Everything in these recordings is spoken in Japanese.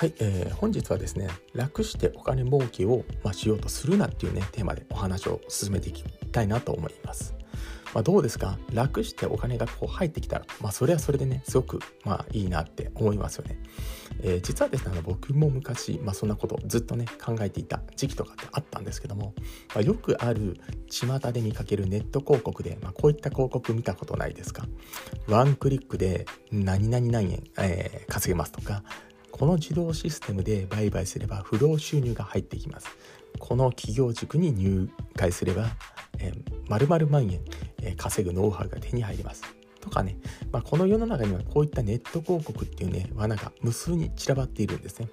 はい、えー、本日はですね楽してお金儲けを、まあ、しようとするなっていうねテーマでお話を進めていきたいなと思います。まあ、どうですか？楽してお金がこう入ってきたら、まあ、それはそれでねすごくまあいいなって思いますよね。えー、実はですねあの僕も昔、まあ、そんなことずっとね考えていた時期とかってあったんですけども、まあ、よくある巷で見かけるネット広告で、まあ、こういった広告見たことないですか？ワンクリックで何々何円、えー、稼げますとかこの自動システムで売買すれば不労収入が入ってきます。この企業塾に入会すれば、えー、丸々万円、えー、稼ぐノウハウが手に入ります。とかね、まあ、この世の中にはこういったネット広告っていうね罠が無数に散らばっているんですね。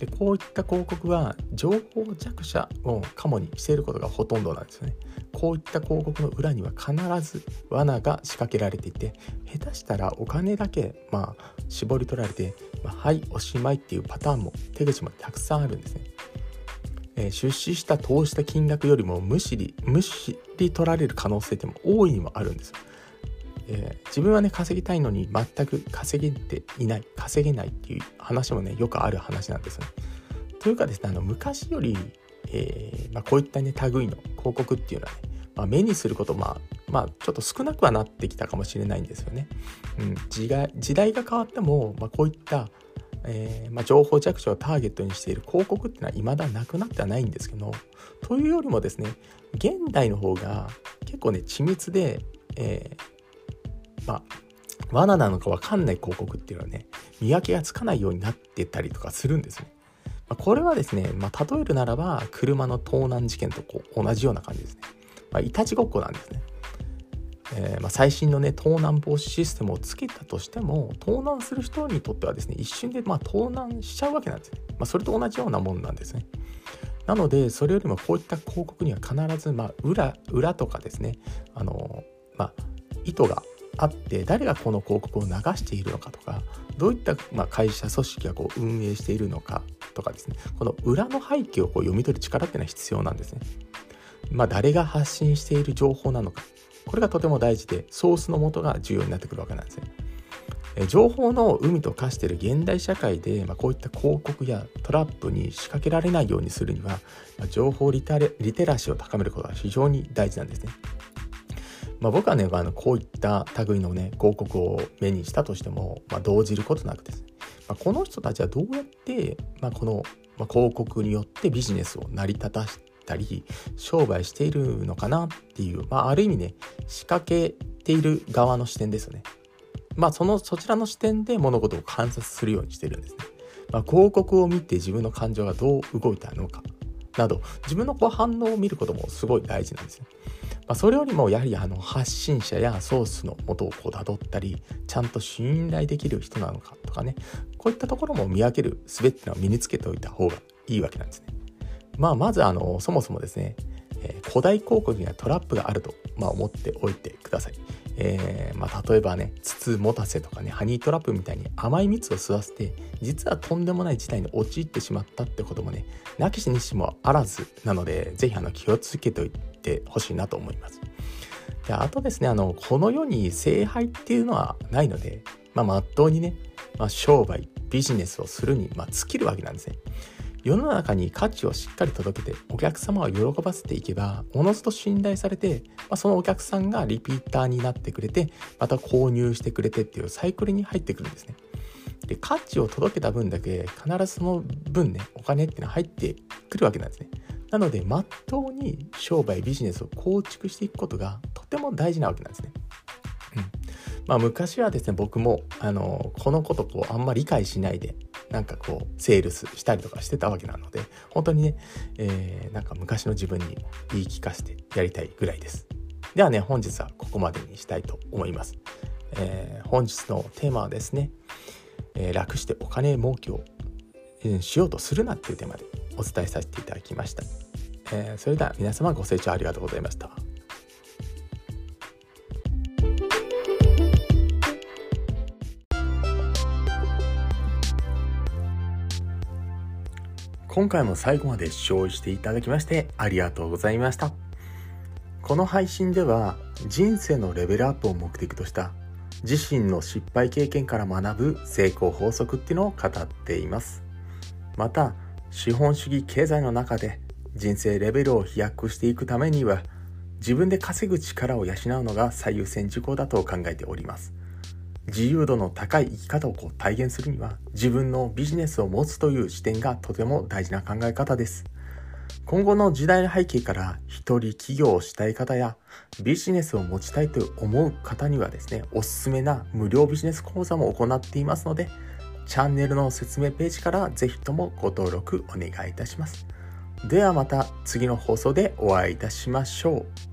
でこういった広告は情報弱者をカモにしていることがほとんどなんですよね。こういった広告の裏には必ず罠が仕掛けられていて下手したらお金だけまあ絞り取られて、まあ、はいおしまいっていうパターンも手口もたくさんあるんですね、えー、出資した投資した金額よりもむしりむしり取られる可能性っても大いにもあるんですよ。えー、自分はね稼ぎたいのに全く稼げていない稼げないっていう話もねよくある話なんですね。というかですねあの昔より、えーまあ、こういったね類の広告っていうのはね、まあ、目にすることまあまあちょっと少なくはなってきたかもしれないんですよね。うん、時代時代が変わっても、まあ、こういったえーまあ、情報着手をターゲットにしている広告っていうのは未だなくなってはないんですけどというよりもですね現代の方が結構ね緻密で、えー、まあ罠なのか分かんない広告っていうのはね見分けがつかないようになってたりとかするんですね。まあ、これはですね、まあ、例えるならば車の盗難事件とこう同じような感じですね。まあ、いたちごっこなんですね。えー、ま、最新のね盗難防止システムをつけたとしても盗難する人にとってはですね一瞬でま盗難しちゃうわけなんですね、ま、それと同じようなもんなんですねなのでそれよりもこういった広告には必ずま裏裏とかですねあのまあ意図があって誰がこの広告を流しているのかとかどういった、ま、会社組織がこう運営しているのかとかですねこの裏の背景をこう読み取る力っていうのは必要なんですね。まあ、誰が発信している情報なのかこれがとても大事でソースの元が重要になってくるわけなんですね。情報の海と化している現代社会で、まあ、こういった広告やトラップに仕掛けられないようにするには、まあ、情報リテラシーを高めることが非常に大事なんですね。まあ、僕はね、あのこういった類のね広告を目にしたとしても、まあ、動じることなくですね、まあ、この人たちはどうやって、まあ、この、まあ、広告によってビジネスを成り立たしたり商売しているのかなっていう、まあ、ある意味ね仕掛けている側の視点ですよね。まあそのそちらの視点で物事を観察するようにしてるんですね。まあ、広告を見て自分の感情がどう動いたのかなど自分のこう反応を見ることもすごい大事なんですね。まあ、それよりもやはりあの発信者やソースの元をこう辿ったりちゃんと信頼できる人なのかとかねこういったところも見分ける術っていうのは身につけておいた方がいいわけなんですね。まあ、まずあのそもそもですね、えー、古代広告にはトラップがあると、まあ、思っておいてください。えー、まあ、例えばね筒持たせとかねハニートラップみたいに甘い蜜を吸わせて実はとんでもない事態に陥ってしまったってこともねなきしにしもあらずなので是非あの気をつけておいてほしいなと思います。であとですねあのこの世に聖杯っていうのはないのでまあ、っとうにね、まあ、商売ビジネスをするに、まあ、尽きるわけなんですね。世の中に価値をしっかり届けてお客様を喜ばせていけばおのずと信頼されて、まあ、そのお客さんがリピーターになってくれてまた購入してくれてっていうサイクルに入ってくるんですね。で価値を届けた分だけ必ずその分ねお金っていうのは入ってくるわけなんですね。なのでまっとうに商売ビジネスを構築していくことがとても大事なわけなんですね。うんまあ、昔はですね僕もあのこのことこうあんまり理解しないでなんかこうセールスしたりとかしてたわけなので本当にね、えー、なんか昔の自分に言い聞かせてやりたいぐらいです。ではね本日はここまでにしたいと思います、えー、本日のテーマはですね、えー、楽してお金儲けをしようとするなっていうテーマでお伝えさせていただきました、えそれでは皆様ご清聴ありがとうございました。今回も最後まで視聴していただきましてありがとうございました。この配信では人生のレベルアップを目的とした自身の失敗経験から学ぶ成功法則っていうのを語っています。また資本主義経済の中で人生レベルを飛躍していくためには自分で稼ぐ力を養うのが最優先事項だと考えております自由度の高い生き方をこう体現するには自分のビジネスを持つという視点がとても大事な考え方です。今後の時代の背景から一人起業をしたい方やビジネスを持ちたいと思う方にはですねおすすめな無料ビジネス講座も行っていますのでチャンネルの説明ページからぜひともご登録お願いいたします。ではまた次の放送でお会いいたしましょう。